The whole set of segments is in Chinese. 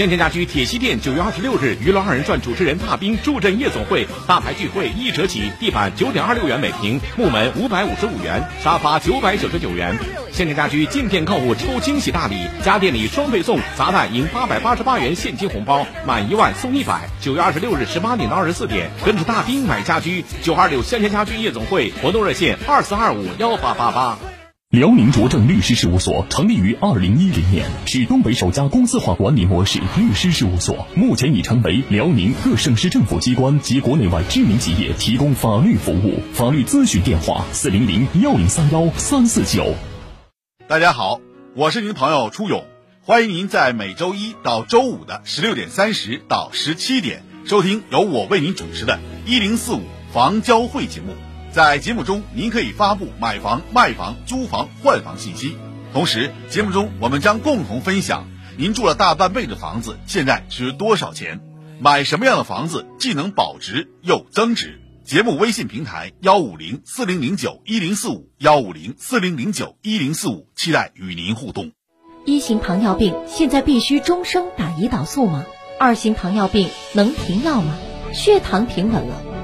先天家居铁西店九月二十六日，娱乐二人转主持人大兵助阵夜总会，大牌聚会一折起，地板九点二六元每平，木门五百五十五元，沙发九百九十九元。先天家居进店购物抽惊喜大礼，家电礼双倍送，砸蛋赢八百八十八元现金红包，满一万送一百。九月二十六日十八点到二十四点，跟着大兵买家居，九二六先天家居夜总会活动热线二四二五幺八八八。辽宁卓正律师事务所成立于二零一零年，是东北首家公司化管理模式律师事务所，目前已成为辽宁各省市政府机关及国内外知名企业提供法律服务。法律咨询电话：四零零幺零三幺三四九。大家好，我是您的朋友初勇，欢迎您在每周一到周五的十六点三十到十七点收听由我为您主持的“一零四五房交会”节目。在节目中，您可以发布买房、卖房、租房、换房信息。同时，节目中我们将共同分享您住了大半辈子房子现在值多少钱，买什么样的房子既能保值又增值。节目微信平台幺五零四零零九一零四五幺五零四零零九一零四五，期待与您互动。一型糖尿病现在必须终生打胰岛素吗？二型糖尿病能停药吗？血糖平稳了。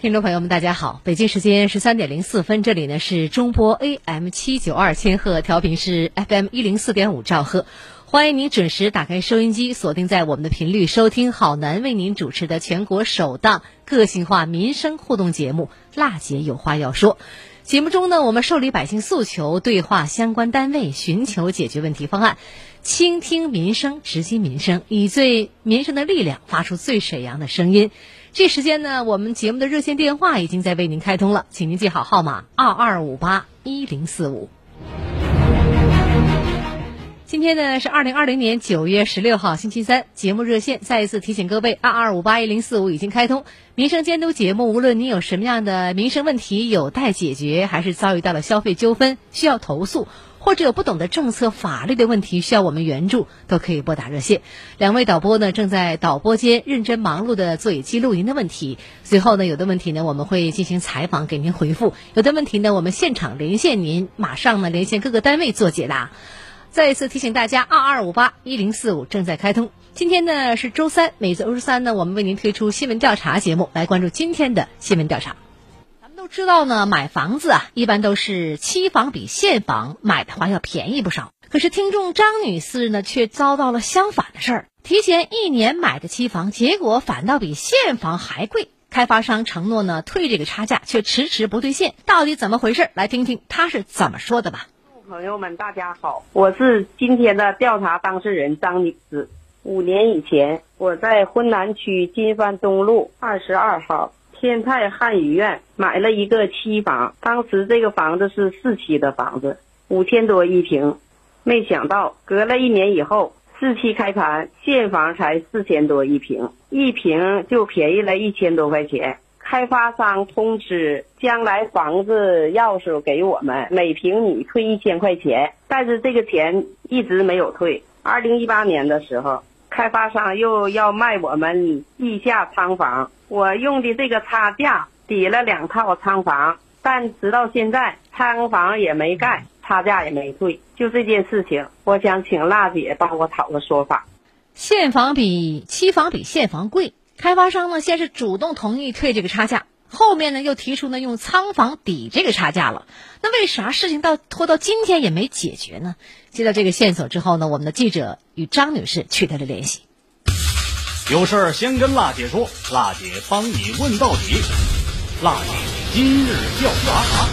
听众朋友们，大家好！北京时间十三点零四分，这里呢是中波 AM 七九二千赫，调频是 FM 一零四点五兆赫，欢迎您准时打开收音机，锁定在我们的频率，收听好男为您主持的全国首档个性化民生互动节目《辣姐有话要说》。节目中呢，我们受理百姓诉求，对话相关单位，寻求解决问题方案，倾听民生，直击民生，以最民生的力量，发出最沈阳的声音。这时间呢，我们节目的热线电话已经在为您开通了，请您记好号码：二二五八一零四五。今天呢是二零二零年九月十六号星期三，节目热线再一次提醒各位，二二五八一零四五已经开通。民生监督节目，无论你有什么样的民生问题有待解决，还是遭遇到了消费纠纷需要投诉，或者有不懂的政策法律的问题需要我们援助，都可以拨打热线。两位导播呢正在导播间认真忙碌的做以记录您的问题。随后呢，有的问题呢我们会进行采访给您回复，有的问题呢我们现场连线您，马上呢连线各个单位做解答。再一次提醒大家，二二五八一零四五正在开通。今天呢是周三，每周三呢，我们为您推出新闻调查节目，来关注今天的新闻调查。知道呢，买房子啊，一般都是期房比现房买的话要便宜不少。可是听众张女士呢，却遭到了相反的事儿，提前一年买的期房，结果反倒比现房还贵。开发商承诺呢退这个差价，却迟迟不兑现，到底怎么回事？来听听他是怎么说的吧。朋友们，大家好，我是今天的调查当事人张女士。五年以前，我在浑南区金帆东路二十二号天泰汉语苑买了一个期房，当时这个房子是四期的房子，五千多一平。没想到隔了一年以后，四期开盘，现房才四千多一平，一平就便宜了一千多块钱。开发商通知将来房子钥匙给我们，每平米退一千块钱，但是这个钱一直没有退。二零一八年的时候，开发商又要卖我们地下仓房，我用的这个差价抵了两套仓房，但直到现在仓房也没盖，差价也没退。就这件事情，我想请辣姐帮我讨个说法。现房比期房比现房贵。开发商呢，先是主动同意退这个差价，后面呢又提出呢用仓房抵这个差价了。那为啥事情到拖到今天也没解决呢？接到这个线索之后呢，我们的记者与张女士取得了联系。有事儿先跟辣姐说，辣姐帮你问到底。辣姐今日调查。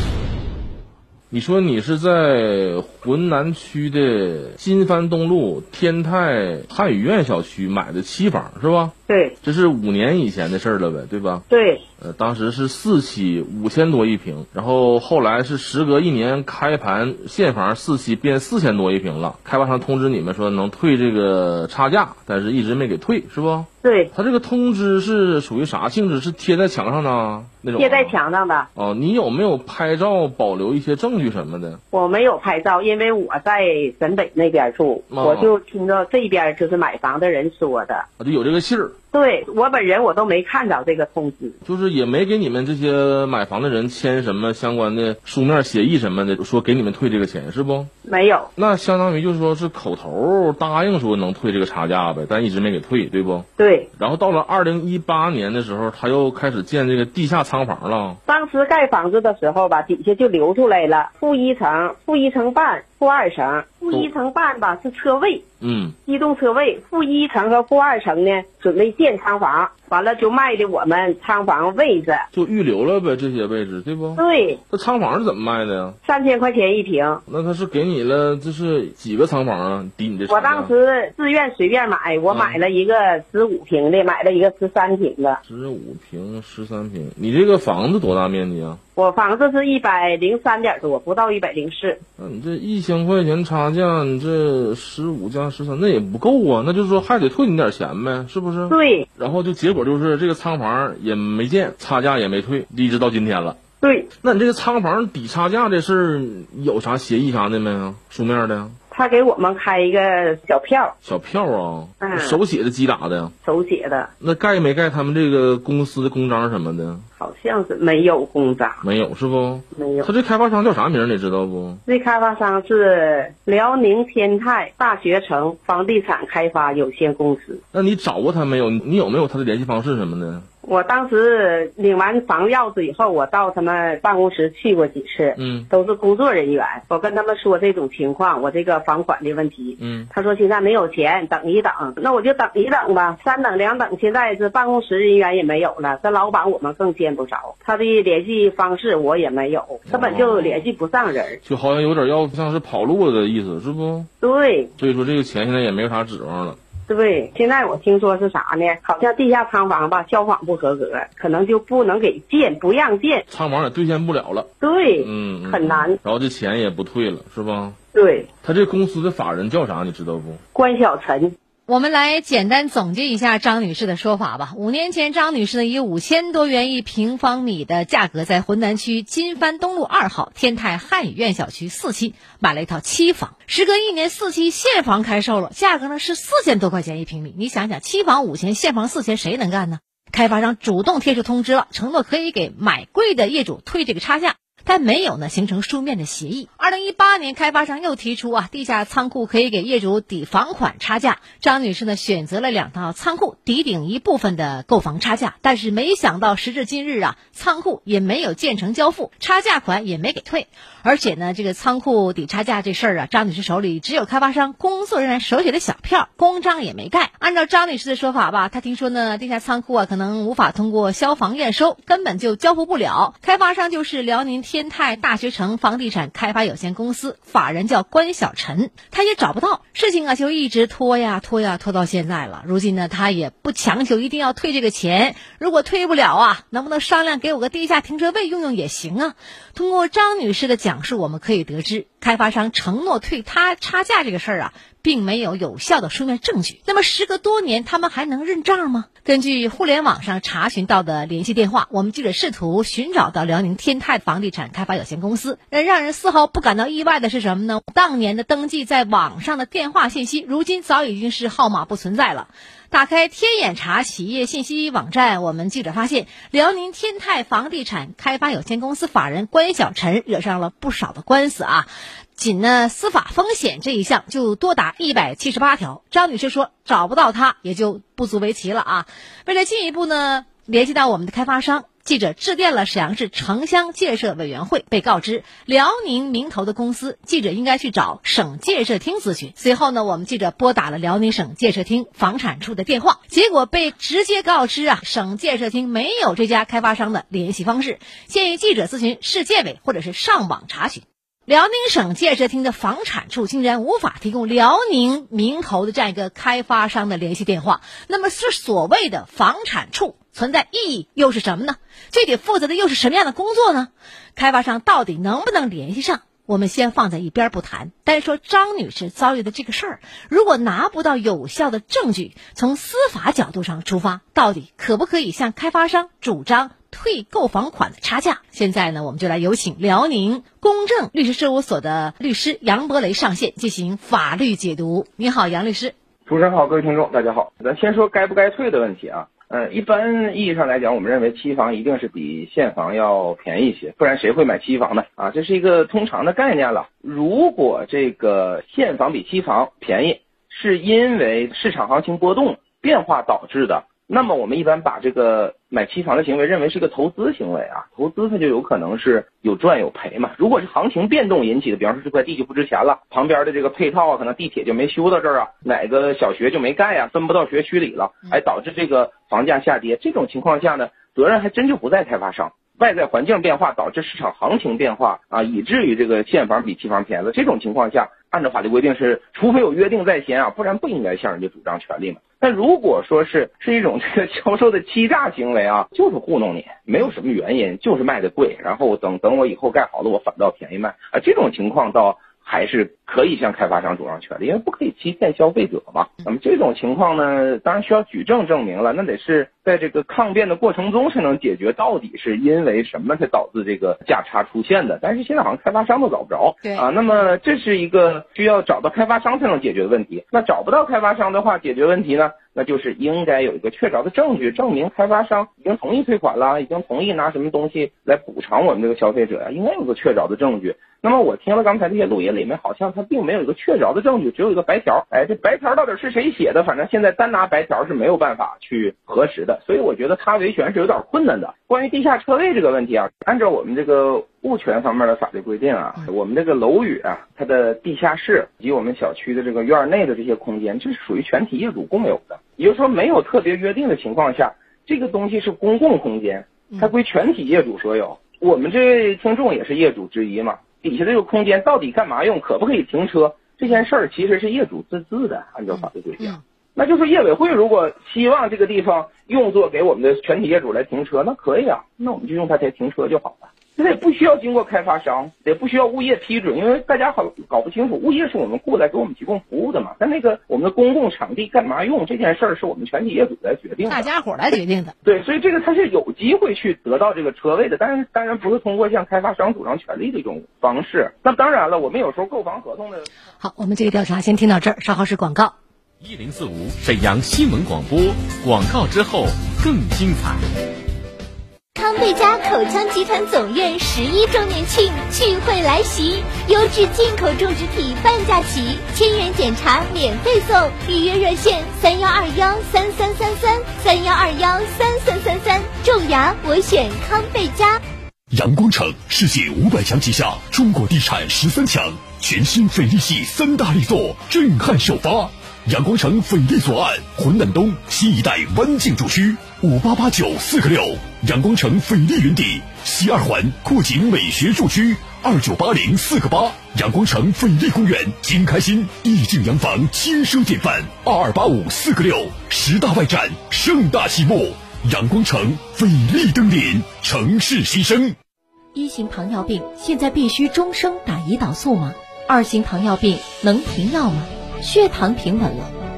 你说你是在浑南区的金帆东路天泰汉语苑小区买的期房是吧？对，这是五年以前的事儿了呗，对吧？对。呃，当时是四期五千多一平，然后后来是时隔一年开盘现房四期变四千多一平了。开发商通知你们说能退这个差价，但是一直没给退，是不？对。他这个通知是属于啥性质？是贴在墙上的那种？贴在墙上的。哦，你有没有拍照保留一些证据什么的？我没有拍照，因为我在沈北那边住，我就听到这边就是买房的人说的。啊，就有这个信儿。对我本人我都没看着这个通知，就是也没给你们这些买房的人签什么相关的书面协议什么的，说给你们退这个钱是不？没有。那相当于就是说是口头答应说能退这个差价呗，但一直没给退，对不？对。然后到了二零一八年的时候，他又开始建这个地下仓房了。当时盖房子的时候吧，底下就留出来了，负一层、负一层半、负二层。负一层半吧是车位，嗯，机动车位。负一层和负二层呢，准备建仓房，完了就卖的我们仓房位置，就预留了呗，这些位置对不？对。那仓房是怎么卖的呀？三千块钱一平。那他是给你了，这是几个仓房啊？抵你这。我当时自愿随便买，我买了一个十五平的，买了一个十三平的。十五平、十三平，你这个房子多大面积啊？我房子是一百零三点多，不到一百零四。那你这一千块钱差价，你这十五加十三，那也不够啊！那就是说还得退你点钱呗，是不是？对。然后就结果就是这个仓房也没建，差价也没退，一直到今天了。对。那你这个仓房抵差价这事儿有啥协议啥的没有？书面的？他给我们开一个小票，小票啊，嗯，手写的机打的，手写的。那盖没盖他们这个公司的公章什么的？好像是没有公章，没有是不？没有。他这开发商叫啥名？你知道不？这开发商是辽宁天泰大学城房地产开发有限公司。那你找过他没有？你有没有他的联系方式什么的？我当时领完房钥匙以后，我到他们办公室去过几次，嗯，都是工作人员。我跟他们说这种情况，我这个房款的问题，嗯，他说现在没有钱，等一等。那我就等一等吧，三等两等，现在是办公室人员也没有了，这老板我们更见不着，他的联系方式我也没有，根本就联系不上人，就好像有点要像是跑路的意思，是不？对。所以说这个钱现在也没有啥指望了。对，现在我听说是啥呢？好像地下仓房吧，消防不合格，可能就不能给建，不让建。仓房也兑现不了了。对，嗯，嗯很难。然后这钱也不退了，是吧？对，他这公司的法人叫啥？你知道不？关小晨。我们来简单总结一下张女士的说法吧。五年前，张女士呢以五千多元一平方米的价格，在浑南区金帆东路二号天泰汉语苑小区四期买了一套期房。时隔一年，四期现房开售了，价格呢是四千多块钱一平米。你想想，期房五千，现房四千，谁能干呢？开发商主动贴出通知了，承诺可以给买贵的业主退这个差价。但没有呢形成书面的协议。二零一八年，开发商又提出啊，地下仓库可以给业主抵房款差价。张女士呢选择了两套仓库抵顶一部分的购房差价，但是没想到时至今日啊，仓库也没有建成交付，差价款也没给退。而且呢，这个仓库抵差价这事儿啊，张女士手里只有开发商工作人员手写的小票，公章也没盖。按照张女士的说法吧，她听说呢，地下仓库啊可能无法通过消防验收，根本就交付不了。开发商就是辽宁天泰大学城房地产开发有限公司，法人叫关小晨，他也找不到，事情啊就一直拖呀拖呀拖到现在了。如今呢，他也不强求一定要退这个钱，如果退不了啊，能不能商量给我个地下停车位用用也行啊？通过张女士的讲述，我们可以得知，开发商承诺退他差价这个事儿啊，并没有有效的书面证据。那么时隔多年，他们还能认账吗？根据互联网上查询到的联系电话，我们记者试图寻找到辽宁天泰房地产开发有限公司。呃，让人丝毫不感到意外的是什么呢？当年的登记在网上的电话信息，如今早已经是号码不存在了。打开天眼查企业信息网站，我们记者发现，辽宁天泰房地产开发有限公司法人关小晨惹上了不少的官司啊，仅呢司法风险这一项就多达一百七十八条。张女士说找不到他也就不足为奇了啊。为了进一步呢联系到我们的开发商。记者致电了沈阳市城乡建设委员会，被告知辽宁名投的公司，记者应该去找省建设厅咨询。随后呢，我们记者拨打了辽宁省建设厅房产处的电话，结果被直接告知啊，省建设厅没有这家开发商的联系方式，建议记者咨询市建委或者是上网查询。辽宁省建设厅的房产处竟然无法提供辽宁名头的这样一个开发商的联系电话，那么是所谓的房产处？存在意义又是什么呢？具体负责的又是什么样的工作呢？开发商到底能不能联系上？我们先放在一边不谈。单说张女士遭遇的这个事儿，如果拿不到有效的证据，从司法角度上出发，到底可不可以向开发商主张退购房款的差价？现在呢，我们就来有请辽宁公正律师事务所的律师杨博雷上线进行法律解读。你好，杨律师。主持人好，各位听众，大家好。咱先说该不该退的问题啊。呃，一般意义上来讲，我们认为期房一定是比现房要便宜一些，不然谁会买期房呢？啊，这是一个通常的概念了。如果这个现房比期房便宜，是因为市场行情波动变化导致的。那么我们一般把这个买期房的行为认为是个投资行为啊，投资它就有可能是有赚有赔嘛。如果是行情变动引起的，比方说这块地就不值钱了，旁边的这个配套啊，可能地铁就没修到这儿啊，哪个小学就没盖啊，分不到学区里了，哎，导致这个房价下跌。这种情况下呢，责任还真就不在开发商。外在环境变化导致市场行情变化啊，以至于这个现房比期房便宜了。这种情况下，按照法律规定是，除非有约定在先啊，不然不应该向人家主张权利嘛。但如果说是是一种这 个销售的欺诈行为啊，就是糊弄你，没有什么原因，就是卖的贵，然后等等我以后盖好了，我反倒便宜卖啊。这种情况倒还是可以向开发商主张权利，因为不可以欺骗消费者嘛。那么这种情况呢，当然需要举证证明了，那得是在这个抗辩的过程中才能解决，到底是因为什么才导致这个价差出现的。但是现在好像开发商都找不着，对啊，那么这是一个需要找到开发商才能解决的问题。那找不到开发商的话，解决问题呢？那就是应该有一个确凿的证据，证明开发商已经同意退款了，已经同意拿什么东西来补偿我们这个消费者呀，应该有个确凿的证据。那么我听了刚才这些录音里面，好像他并没有一个确凿的证据，只有一个白条。哎，这白条到底是谁写的？反正现在单拿白条是没有办法去核实的，所以我觉得他维权是有点困难的。关于地下车位这个问题啊，按照我们这个物权方面的法律规定啊，我们这个楼宇啊，它的地下室以及我们小区的这个院内的这些空间，这是属于全体业主共有的。也就是说，没有特别约定的情况下，这个东西是公共空间，它归全体业主所有。我们这位听众也是业主之一嘛，底下这个空间到底干嘛用，可不可以停车，这件事儿其实是业主自治的，按照法律规定。那就是业委会如果希望这个地方用作给我们的全体业主来停车，那可以啊，那我们就用它来停车就好了。这也不需要经过开发商，也不需要物业批准，因为大家好搞不清楚，物业是我们雇来给我们提供服务的嘛。但那个我们的公共场地干嘛用这件事儿，是我们全体业主来决定的，大家伙来决定的。对，所以这个他是有机会去得到这个车位的，但是当然不是通过向开发商主张权利的一种方式。那当然了，我们有时候购房合同的。好，我们这个调查先听到这儿，稍后是广告。一零四五沈阳新闻广播，广告之后更精彩。康贝佳口腔集团总院十一周年庆聚会来袭，优质进口种植体半价起，千元检查免费送，预约热线三幺二幺三三三三三幺二幺三三三三，种牙我选康贝佳。阳光城世界五百强旗下，中国地产十三强，全新翡丽系三大力作震撼首发。阳光城斐丽左岸，浑南东新一代湾景住区，五八八九四个六。阳光城斐丽云底西二环阔景美学住区，二九八零四个八。阳光城斐丽公园金开心意境洋房轻奢典范，二二八五四个六。十大外展盛大启幕，阳光城斐丽登临，城市新生。一型糖尿病现在必须终生打胰岛素吗？二型糖尿病能停药吗？血糖平稳了，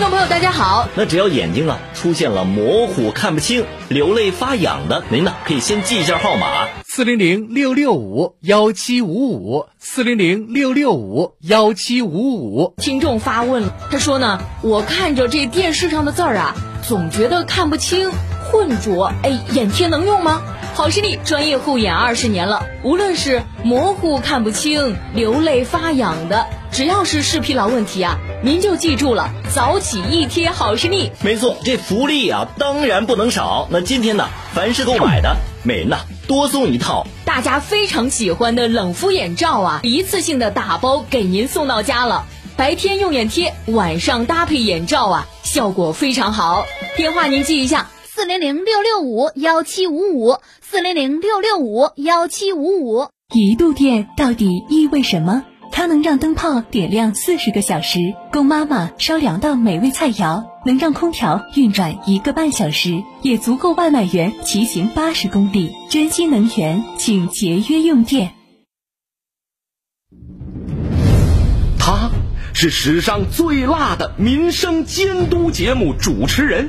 听众朋友，大家好。那只要眼睛啊出现了模糊、看不清、流泪发痒的，您呢可以先记一下号码：四零零六六五幺七五五，四零零六六五幺七五五。听众发问了，他说呢，我看着这电视上的字儿啊，总觉得看不清、混浊，哎，眼贴能用吗？好视力专业护眼二十年了，无论是模糊看不清、流泪发痒的，只要是视疲劳问题啊，您就记住了，早起一贴好视力。没错，这福利啊，当然不能少。那今天呢，凡是购买的，每人呢多送一套大家非常喜欢的冷敷眼罩啊，一次性的打包给您送到家了。白天用眼贴，晚上搭配眼罩啊，效果非常好。电话您记一下。四零零六六五幺七五五，四零零六六五幺七五五。一度电到底意味什么？它能让灯泡点亮四十个小时，供妈妈烧两道美味菜肴；能让空调运转一个半小时，也足够外卖员骑行八十公里。珍惜能源，请节约用电。他是史上最辣的民生监督节目主持人。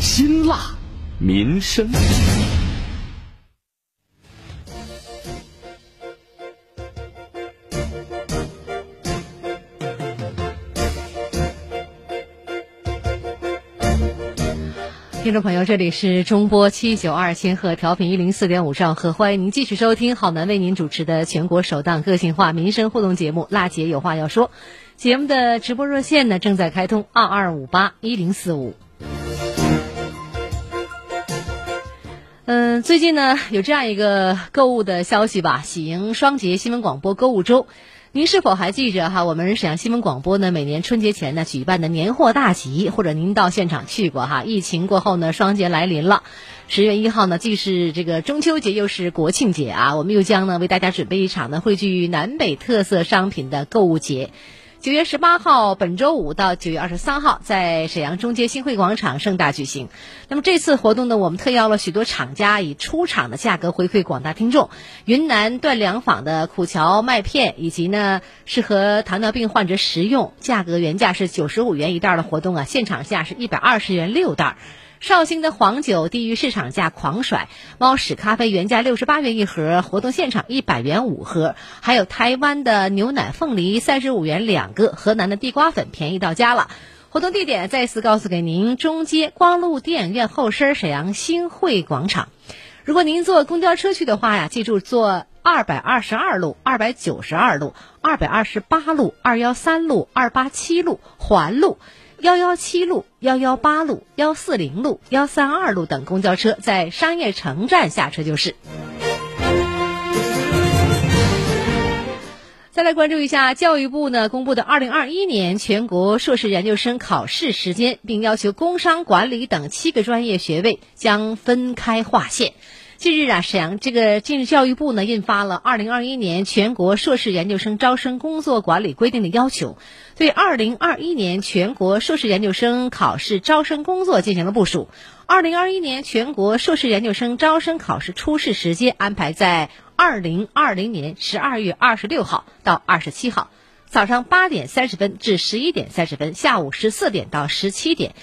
辛辣民生，听众朋友，这里是中波七九二千赫调频一零四点五兆赫，欢迎您继续收听好男为您主持的全国首档个性化民生互动节目《辣姐有话要说》。节目的直播热线呢正在开通，二二五八一零四五。嗯，最近呢有这样一个购物的消息吧，喜迎双节新闻广播购物周。您是否还记着哈？我们沈阳新闻广播呢，每年春节前呢举办的年货大集，或者您到现场去过哈？疫情过后呢，双节来临了，十月一号呢，既是这个中秋节，又是国庆节啊，我们又将呢为大家准备一场呢汇聚南北特色商品的购物节。九月十八号，本周五到九月二十三号，在沈阳中街新会广场盛大举行。那么这次活动呢，我们特邀了许多厂家，以出厂的价格回馈广大听众。云南段良坊的苦荞麦片，以及呢适合糖尿病患者食用，价格原价是九十五元一袋的活动啊，现场价是一百二十元六袋。绍兴的黄酒低于市场价狂甩，猫屎咖啡原价六十八元一盒，活动现场一百元五盒。还有台湾的牛奶凤梨三十五元两个，河南的地瓜粉便宜到家了。活动地点再次告诉给您：中街光路电影院后身沈阳新会广场。如果您坐公交车去的话呀，记住坐二百二十二路、二百九十二路、二百二十八路、二幺三路、二八七路环路。幺幺七路、幺幺八路、幺四零路、幺三二路等公交车在商业城站下车就是。再来关注一下教育部呢公布的二零二一年全国硕士研究生考试时间，并要求工商管理等七个专业学位将分开划线。近日啊，沈阳这个近日教育部呢印发了《二零二一年全国硕士研究生招生工作管理规定》的要求，对二零二一年全国硕士研究生考试招生工作进行了部署。二零二一年全国硕士研究生招生考试初试时间安排在二零二零年十二月二十六号到二十七号，早上八点三十分至十一点三十分，下午十四点到十七点。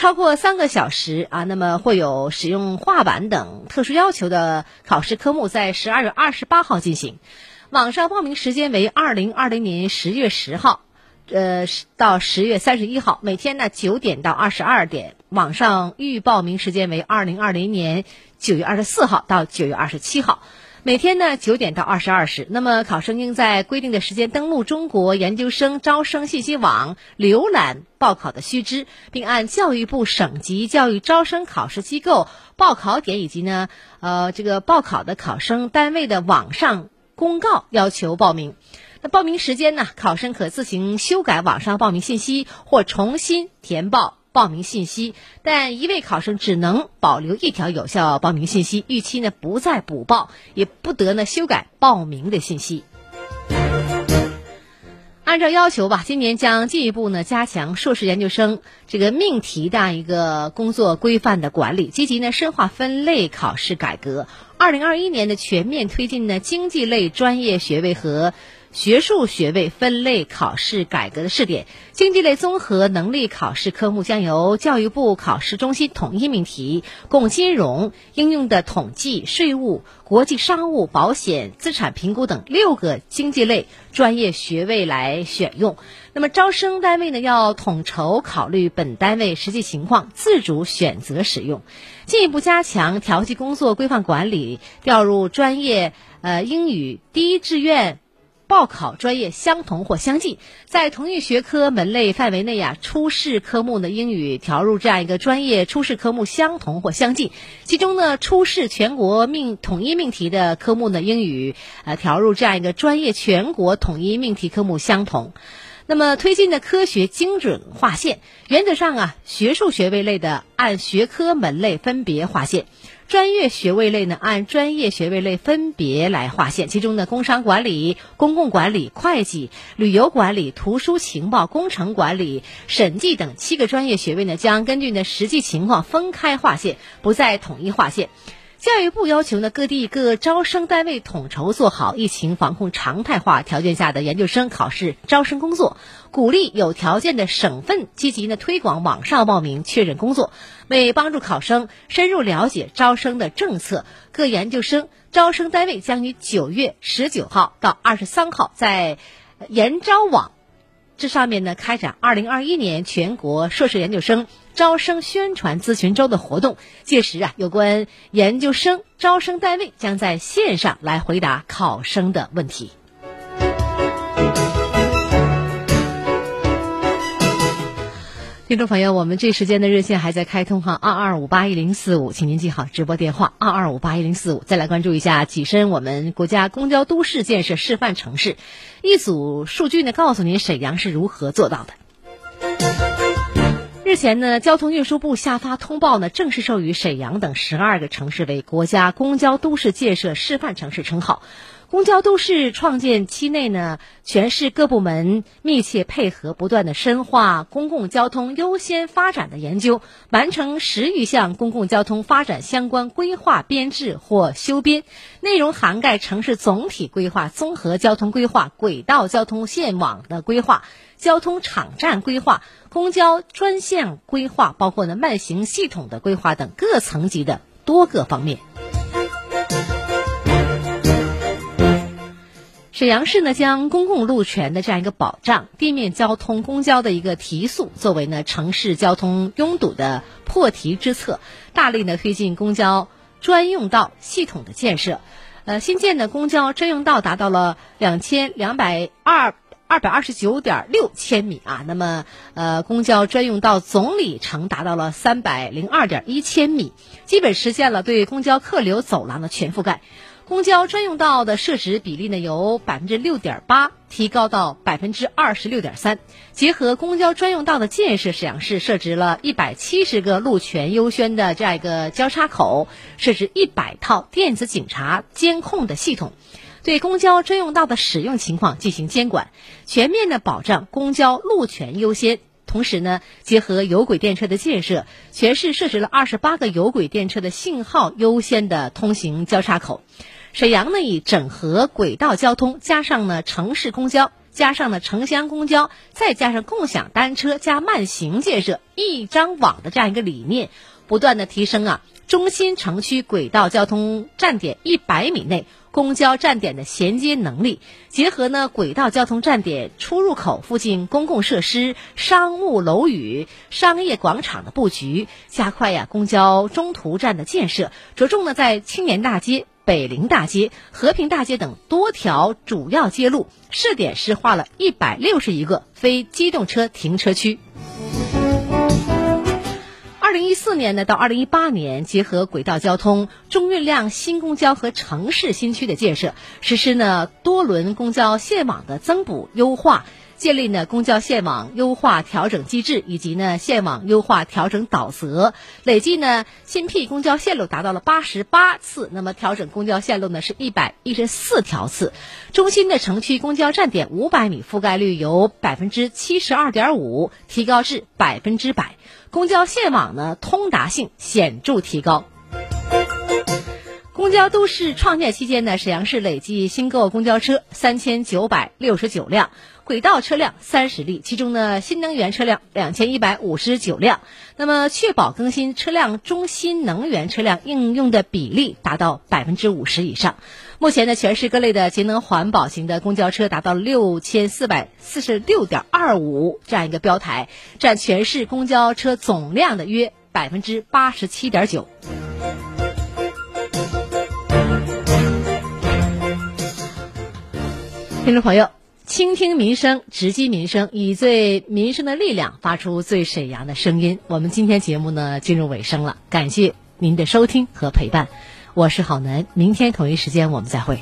超过三个小时啊，那么会有使用画板等特殊要求的考试科目，在十二月二十八号进行。网上报名时间为二零二零年十月十号，呃，到十月三十一号，每天呢九点到二十二点。网上预报名时间为二零二零年九月二十四号到九月二十七号。每天呢九点到二十二时，那么考生应在规定的时间登录中国研究生招生信息网，浏览报考的须知，并按教育部省级教育招生考试机构报考点以及呢呃这个报考的考生单位的网上公告要求报名。那报名时间呢，考生可自行修改网上报名信息或重新填报。报名信息，但一位考生只能保留一条有效报名信息，逾期呢不再补报，也不得呢修改报名的信息。按照要求吧，今年将进一步呢加强硕士研究生这个命题的一个工作规范的管理，积极呢深化分类考试改革。二零二一年的全面推进呢经济类专业学位和。学术学位分类考试改革的试点，经济类综合能力考试科目将由教育部考试中心统一命题，供金融、应用的统计、税务、国际商务、保险、资产评估等六个经济类专业学位来选用。那么招生单位呢，要统筹考虑本单位实际情况，自主选择使用，进一步加强调剂工作规范管理，调入专业呃英语第一志愿。报考专业相同或相近，在同一学科门类范围内呀，初试科目的英语调入这样一个专业初试科目相同或相近。其中呢，初试全国命统一命题的科目呢，英语呃调入这样一个专业全国统一命题科目相同。那么推进的科学精准划线，原则上啊，学术学位类的按学科门类分别划线。专业学位类呢，按专业学位类分别来划线。其中呢，工商管理、公共管理、会计、旅游管理、图书情报、工程管理、审计等七个专业学位呢，将根据呢实际情况分开划线，不再统一划线。教育部要求呢，各地各招生单位统筹做好疫情防控常态化条件下的研究生考试招生工作，鼓励有条件的省份积极呢推广网上报名确认工作。为帮助考生深入了解招生的政策，各研究生招生单位将于九月十九号到二十三号在研招网。这上面呢，开展二零二一年全国硕士研究生招生宣传咨询周的活动。届时啊，有关研究生招生单位将在线上来回答考生的问题。听众朋友，我们这时间的热线还在开通哈，二二五八一零四五，请您记好直播电话二二五八一零四五。再来关注一下跻身我们国家公交都市建设示范城市，一组数据呢，告诉您沈阳是如何做到的。日前呢，交通运输部下发通报呢，正式授予沈阳等十二个城市为国家公交都市建设示范城市称号。公交都市创建期内呢，全市各部门密切配合，不断的深化公共交通优先发展的研究，完成十余项公共交通发展相关规划编制或修编，内容涵盖城市总体规划、综合交通规划、轨道交通线网的规划、交通场站规划、公交专线规划，包括呢慢行系统的规划等各层级的多个方面。沈阳市呢，将公共路权的这样一个保障、地面交通公交的一个提速，作为呢城市交通拥堵的破题之策，大力呢推进公交专用道系统的建设。呃，新建的公交专用道达到了两千两百二二百二十九点六千米啊。那么，呃，公交专用道总里程达到了三百零二点一千米，基本实现了对公交客流走廊的全覆盖。公交专用道的设置比例呢，由百分之六点八提高到百分之二十六点三。结合公交专用道的建设，沈阳市设置了一百七十个路权优先的这样一个交叉口，设置一百套电子警察监控的系统，对公交专用道的使用情况进行监管，全面的保障公交路权优先。同时呢，结合有轨电车的建设，全市设置了二十八个有轨电车的信号优先的通行交叉口。沈阳呢，以整合轨道交通，加上呢城市公交，加上呢城乡公交，再加上共享单车加慢行建设一张网的这样一个理念，不断的提升啊中心城区轨道交通站点一百米内公交站点的衔接能力，结合呢轨道交通站点出入口附近公共设施、商务楼宇、商业广场的布局，加快呀公交中途站的建设，着重呢在青年大街。北陵大街、和平大街等多条主要街路试点施划了一百六十一个非机动车停车区。二零一四年呢到二零一八年，结合轨道交通、中运量新公交和城市新区的建设，实施呢多轮公交线网的增补优化。建立呢公交线网优化调整机制，以及呢线网优化调整导则，累计呢新辟公交线路达到了八十八次，那么调整公交线路呢是一百一十四条次，中心的城区公交站点五百米覆盖率由百分之七十二点五提高至百分之百，公交线网呢通达性显著提高。公交都市创建期间呢，沈阳市累计新购公交车三千九百六十九辆。轨道车辆三十例，其中呢，新能源车辆两千一百五十九辆。那么，确保更新车辆中新能源车辆应用的比例达到百分之五十以上。目前呢，全市各类的节能环保型的公交车达到六千四百四十六点二五这样一个标台，占全市公交车总量的约百分之八十七点九。听众朋友。倾听民生，直击民生，以最民生的力量发出最沈阳的声音。我们今天节目呢进入尾声了，感谢您的收听和陪伴，我是郝楠，明天同一时间我们再会。